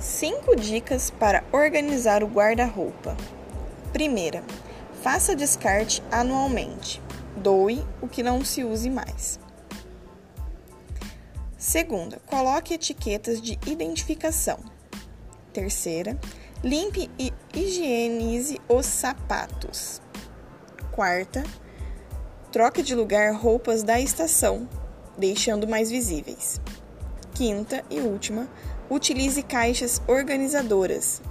5 dicas para organizar o guarda-roupa. Primeira, faça descarte anualmente. Doe o que não se use mais. Segunda, coloque etiquetas de identificação. Terceira, limpe e higienize os sapatos. Quarta, troque de lugar roupas da estação, deixando mais visíveis. Quinta e última, utilize caixas organizadoras